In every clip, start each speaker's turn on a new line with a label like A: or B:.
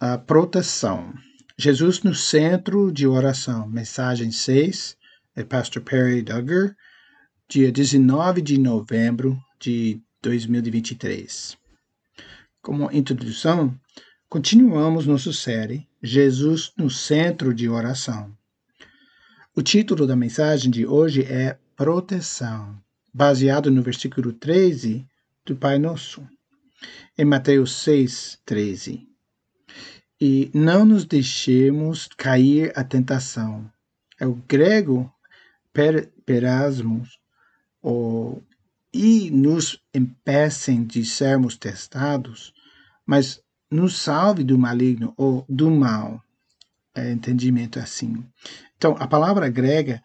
A: a proteção. Jesus no centro de oração. Mensagem 6 é Pastor Perry Duggar, dia 19 de novembro de 2023. Como introdução, continuamos nossa série Jesus no centro de oração. O título da mensagem de hoje é Proteção, baseado no versículo 13 do Pai Nosso, em Mateus 6, 13 e não nos deixemos cair à tentação. É o grego per, perasmos, ou, e nos impecem de sermos testados, mas nos salve do maligno ou do mal. É entendimento assim. Então, a palavra grega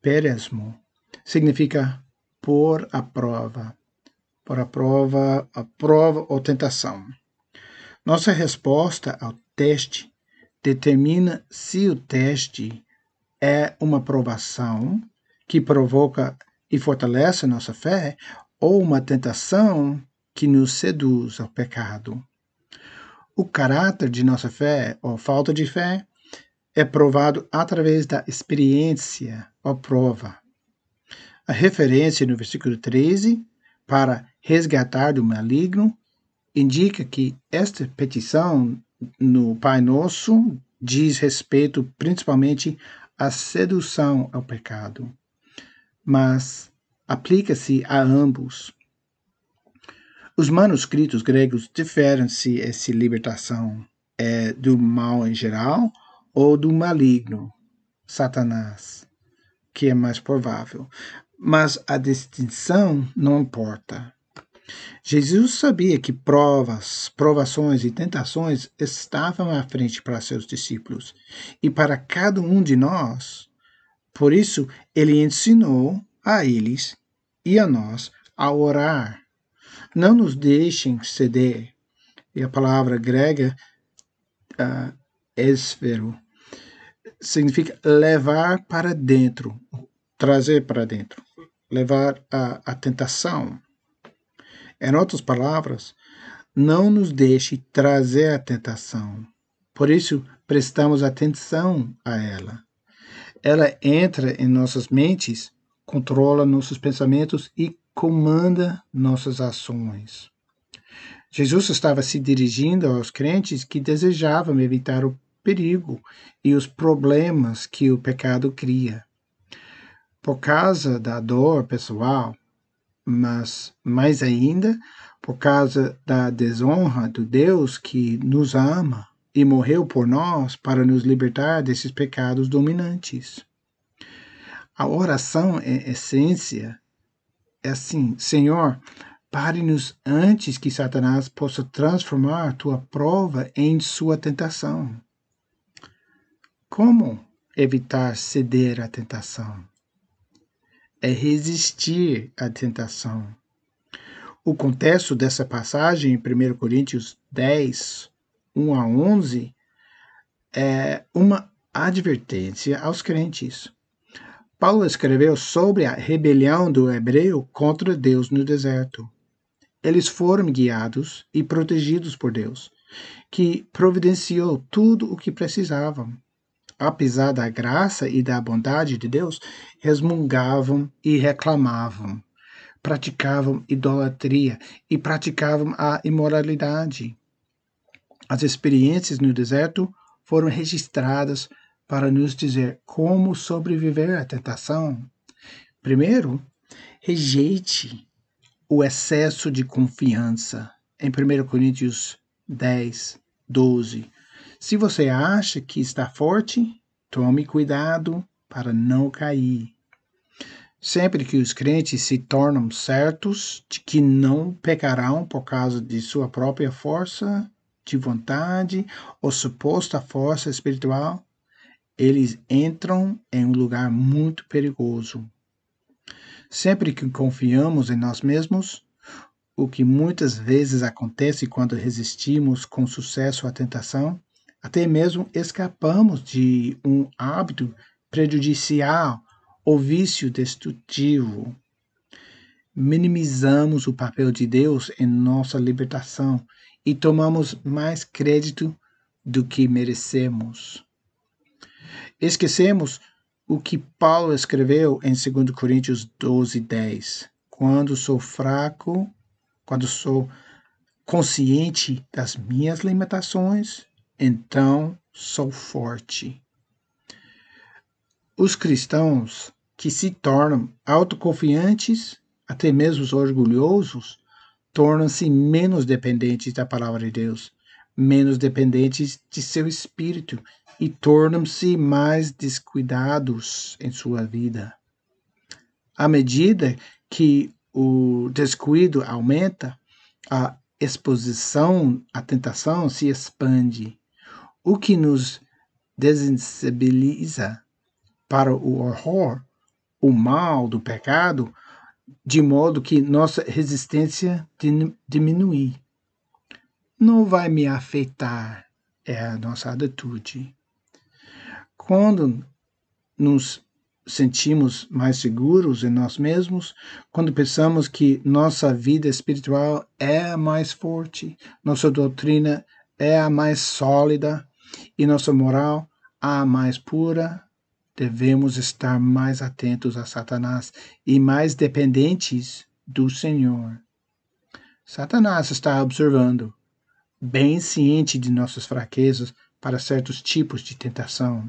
A: perasmo significa por a prova, por a prova, a prova ou tentação. Nossa resposta ao teste determina se o teste é uma provação que provoca e fortalece nossa fé ou uma tentação que nos seduz ao pecado. O caráter de nossa fé ou falta de fé é provado através da experiência ou prova. A referência no versículo 13 para resgatar do maligno indica que esta petição no Pai Nosso diz respeito principalmente à sedução ao pecado, mas aplica-se a ambos. Os manuscritos gregos diferem se essa libertação é do mal em geral ou do maligno, Satanás, que é mais provável. Mas a distinção não importa. Jesus sabia que provas, provações e tentações estavam à frente para seus discípulos e para cada um de nós. Por isso, ele ensinou a eles e a nós a orar. Não nos deixem ceder. E a palavra grega, uh, esfero, significa levar para dentro, trazer para dentro, levar a, a tentação. Em outras palavras, não nos deixe trazer a tentação. Por isso, prestamos atenção a ela. Ela entra em nossas mentes, controla nossos pensamentos e comanda nossas ações. Jesus estava se dirigindo aos crentes que desejavam evitar o perigo e os problemas que o pecado cria. Por causa da dor pessoal, mas mais ainda por causa da desonra do Deus que nos ama e morreu por nós para nos libertar desses pecados dominantes. A oração é essência. É assim, Senhor, pare-nos antes que Satanás possa transformar tua prova em sua tentação. Como evitar ceder à tentação? É resistir à tentação. O contexto dessa passagem, em 1 Coríntios 10, 1 a 11, é uma advertência aos crentes. Paulo escreveu sobre a rebelião do hebreu contra Deus no deserto. Eles foram guiados e protegidos por Deus, que providenciou tudo o que precisavam apesar da graça e da bondade de Deus, resmungavam e reclamavam, praticavam idolatria e praticavam a imoralidade. As experiências no deserto foram registradas para nos dizer como sobreviver à tentação. Primeiro, rejeite o excesso de confiança. Em 1 Coríntios 10, 12, se você acha que está forte, tome cuidado para não cair. Sempre que os crentes se tornam certos de que não pecarão por causa de sua própria força de vontade ou suposta força espiritual, eles entram em um lugar muito perigoso. Sempre que confiamos em nós mesmos, o que muitas vezes acontece quando resistimos com sucesso à tentação, até mesmo escapamos de um hábito prejudicial ou vício destrutivo. Minimizamos o papel de Deus em nossa libertação e tomamos mais crédito do que merecemos. Esquecemos o que Paulo escreveu em 2 Coríntios 12, 10. Quando sou fraco, quando sou consciente das minhas limitações, então sou forte. Os cristãos que se tornam autoconfiantes, até mesmo orgulhosos, tornam-se menos dependentes da palavra de Deus, menos dependentes de seu espírito e tornam-se mais descuidados em sua vida. À medida que o descuido aumenta, a exposição à tentação se expande, o que nos desensibiliza para o horror, o mal do pecado, de modo que nossa resistência diminui. Não vai me afetar, é a nossa atitude. Quando nos sentimos mais seguros em nós mesmos, quando pensamos que nossa vida espiritual é a mais forte, nossa doutrina é a mais sólida e nossa moral a mais pura, devemos estar mais atentos a Satanás e mais dependentes do Senhor. Satanás está observando, bem ciente de nossas fraquezas para certos tipos de tentação.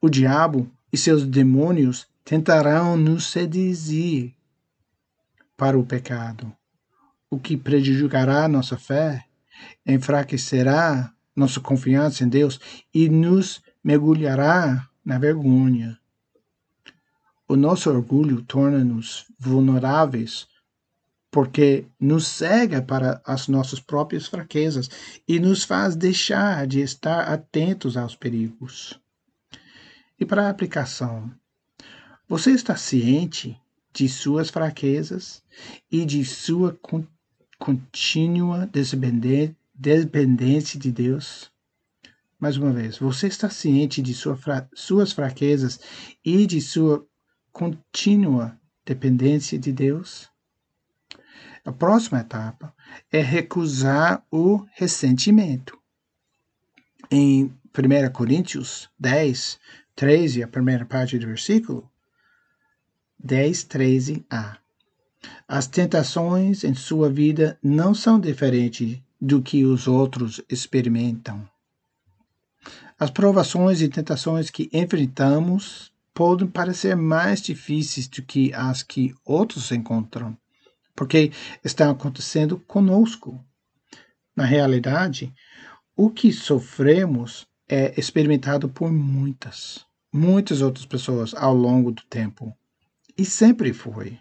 A: O diabo e seus demônios tentarão nos seduzir para o pecado, o que prejudicará nossa fé, enfraquecerá nossa confiança em Deus e nos mergulhará na vergonha. O nosso orgulho torna-nos vulneráveis porque nos cega para as nossas próprias fraquezas e nos faz deixar de estar atentos aos perigos. E para a aplicação, você está ciente de suas fraquezas e de sua con contínua dependência de Deus? Mais uma vez, você está ciente de sua fra suas fraquezas e de sua contínua dependência de Deus? A próxima etapa é recusar o ressentimento. Em 1 Coríntios 10, 13, a primeira parte do versículo, 10, 13a. As tentações em sua vida não são diferentes do que os outros experimentam. As provações e tentações que enfrentamos podem parecer mais difíceis do que as que outros encontram, porque estão acontecendo conosco. Na realidade, o que sofremos é experimentado por muitas muitas outras pessoas ao longo do tempo. E sempre foi.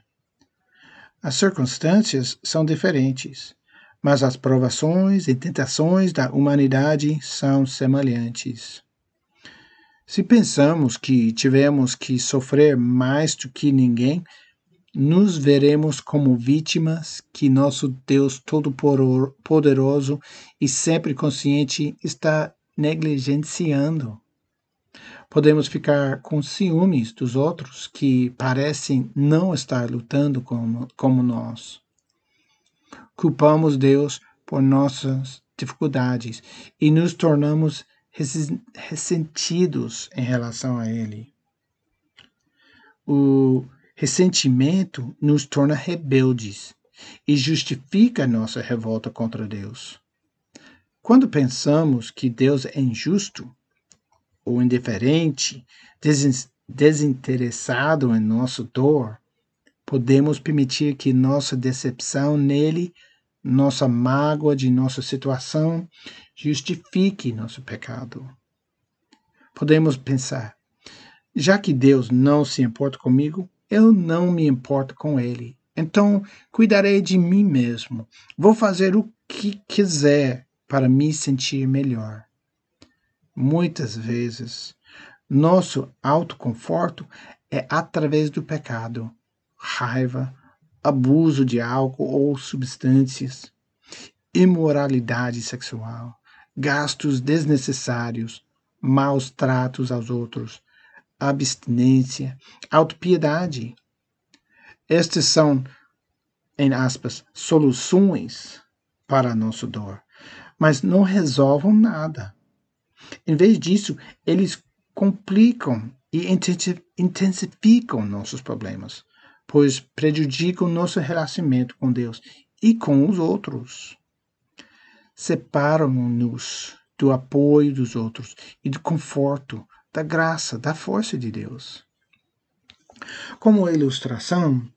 A: As circunstâncias são diferentes, mas as provações e tentações da humanidade são semelhantes. Se pensamos que tivemos que sofrer mais do que ninguém, nos veremos como vítimas que nosso Deus Todo-Poderoso e sempre consciente está negligenciando. Podemos ficar com ciúmes dos outros que parecem não estar lutando como, como nós. Culpamos Deus por nossas dificuldades e nos tornamos ressentidos em relação a Ele. O ressentimento nos torna rebeldes e justifica nossa revolta contra Deus. Quando pensamos que Deus é injusto, ou indiferente, desinteressado em nossa dor, podemos permitir que nossa decepção nele, nossa mágoa de nossa situação, justifique nosso pecado. Podemos pensar, já que Deus não se importa comigo, eu não me importo com ele. Então, cuidarei de mim mesmo. Vou fazer o que quiser para me sentir melhor. Muitas vezes, nosso autoconforto é através do pecado, raiva, abuso de álcool ou substâncias, imoralidade sexual, gastos desnecessários, maus tratos aos outros, abstinência, autopiedade. Estes são, em aspas, soluções para a nossa dor mas não resolvam nada. Em vez disso, eles complicam e intensificam nossos problemas, pois prejudicam nosso relacionamento com Deus e com os outros. Separam-nos do apoio dos outros e do conforto, da graça, da força de Deus. Como ilustração,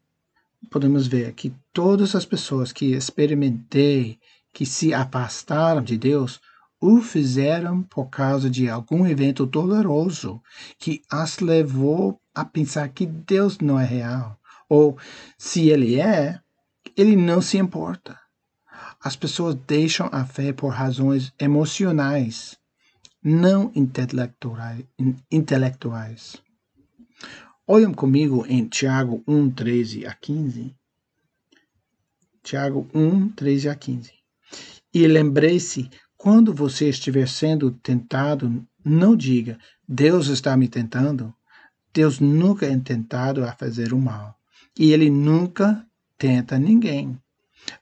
A: podemos ver que todas as pessoas que experimentei que se afastaram de Deus o fizeram por causa de algum evento doloroso que as levou a pensar que Deus não é real, ou se ele é, ele não se importa. As pessoas deixam a fé por razões emocionais, não intelectuais. Olhem comigo em Tiago 1, 13 a 15. Tiago 1, 13 a 15. E lembrei-se, quando você estiver sendo tentado, não diga, Deus está me tentando. Deus nunca é tentado a fazer o mal. E ele nunca tenta ninguém.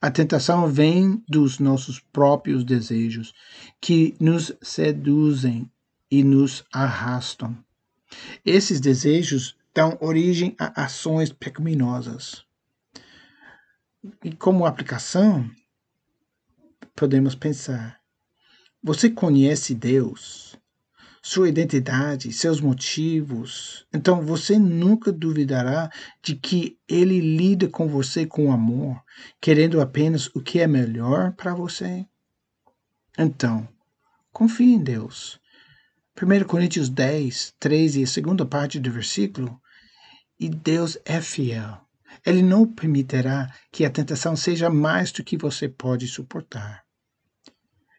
A: A tentação vem dos nossos próprios desejos, que nos seduzem e nos arrastam. Esses desejos dão origem a ações pecaminosas. E como aplicação, podemos pensar: você conhece Deus, sua identidade, seus motivos, então você nunca duvidará de que Ele lida com você com amor, querendo apenas o que é melhor para você. Então, confie em Deus. 1 Coríntios 10, 13 e a segunda parte do versículo e Deus é fiel. Ele não permitirá que a tentação seja mais do que você pode suportar.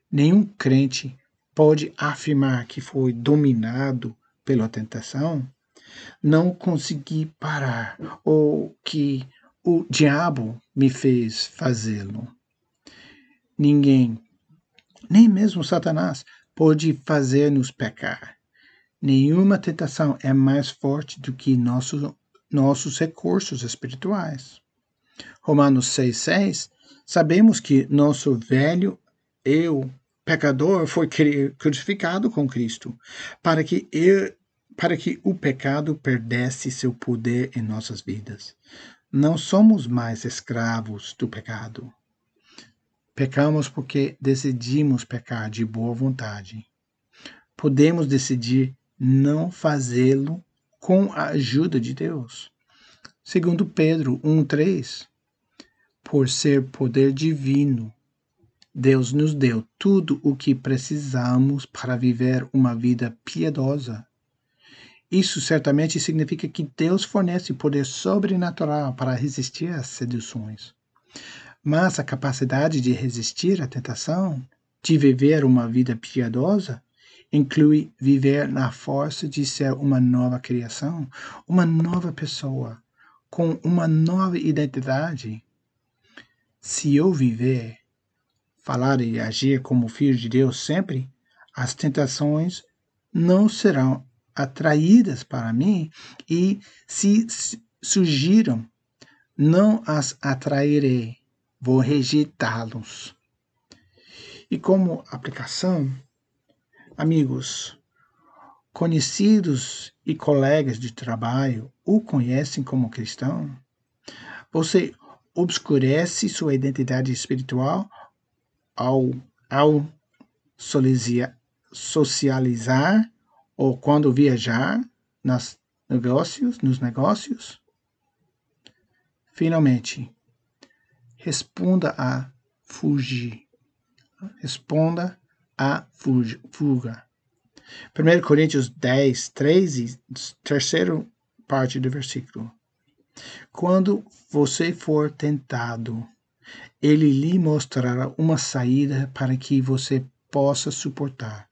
A: Nenhum crente pode afirmar que foi dominado pela tentação, não consegui parar ou que o diabo me fez fazê-lo. Ninguém, nem mesmo Satanás, pode fazer-nos pecar. Nenhuma tentação é mais forte do que nosso nossos recursos espirituais. Romanos 6,6 sabemos que nosso velho eu, pecador, foi crucificado com Cristo, para que, eu, para que o pecado perdesse seu poder em nossas vidas. Não somos mais escravos do pecado. Pecamos porque decidimos pecar de boa vontade. Podemos decidir não fazê-lo com a ajuda de Deus. Segundo Pedro 1:3, por ser poder divino, Deus nos deu tudo o que precisamos para viver uma vida piedosa. Isso certamente significa que Deus fornece poder sobrenatural para resistir às seduções. Mas a capacidade de resistir à tentação, de viver uma vida piedosa, inclui viver na força de ser uma nova criação, uma nova pessoa, com uma nova identidade. Se eu viver, falar e agir como filho de Deus sempre, as tentações não serão atraídas para mim e se surgiram, não as atrairei, vou rejeitá-los. E como aplicação, Amigos, conhecidos e colegas de trabalho o conhecem como cristão? Você obscurece sua identidade espiritual ao, ao socializar ou quando viajar nas negócios, nos negócios? Finalmente, responda a fugir. Responda a fuga. 1 Coríntios 10, 13, terceiro parte do versículo. Quando você for tentado, ele lhe mostrará uma saída para que você possa suportar.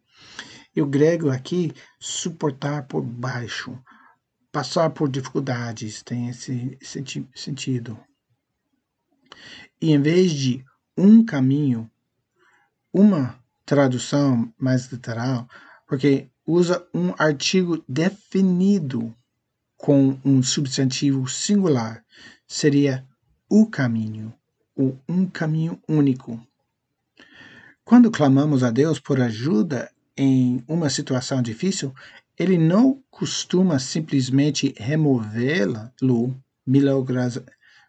A: E o grego aqui, suportar por baixo, passar por dificuldades, tem esse sentido. E em vez de um caminho, uma tradução mais literal, porque usa um artigo definido com um substantivo singular. Seria o caminho, ou um caminho único. Quando clamamos a Deus por ajuda em uma situação difícil, ele não costuma simplesmente removê-lo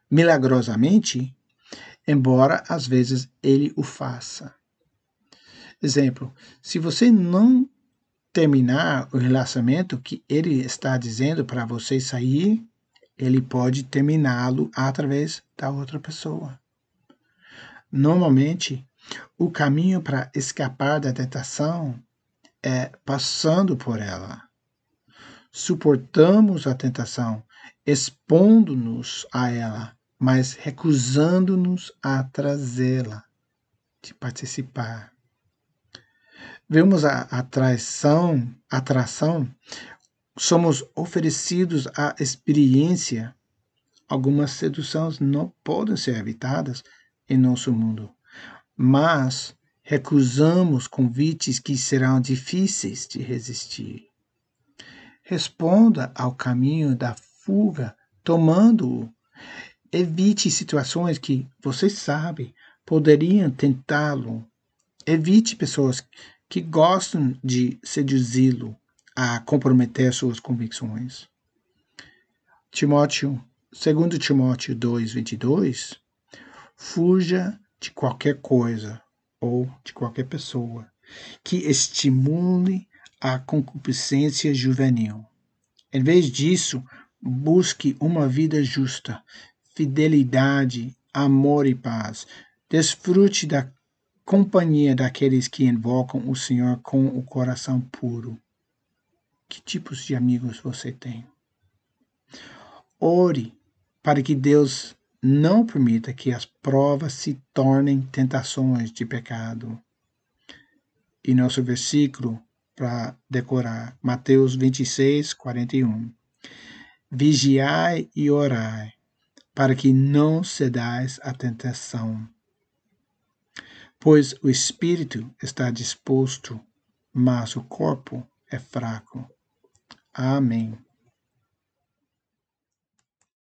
A: milagrosamente, embora às vezes ele o faça. Exemplo: se você não terminar o relacionamento que ele está dizendo para você sair, ele pode terminá-lo através da outra pessoa. Normalmente, o caminho para escapar da tentação é passando por ela. Suportamos a tentação, expondo-nos a ela, mas recusando-nos a trazê-la, de participar. Vemos a atração, atração, somos oferecidos a experiência. Algumas seduções não podem ser evitadas em nosso mundo, mas recusamos convites que serão difíceis de resistir. Responda ao caminho da fuga, tomando-o. Evite situações que você sabe poderiam tentá-lo. Evite pessoas que gostam de seduzi-lo a comprometer suas convicções. Timóteo, 2 Timóteo 2, 22, fuja de qualquer coisa ou de qualquer pessoa que estimule a concupiscência juvenil. Em vez disso, busque uma vida justa, fidelidade, amor e paz. Desfrute da companhia daqueles que invocam o Senhor com o coração puro. Que tipos de amigos você tem? Ore para que Deus não permita que as provas se tornem tentações de pecado. E nosso versículo para decorar, Mateus 26, 41. Vigiai e orai, para que não cedais à tentação. Pois o espírito está disposto, mas o corpo é fraco. Amém.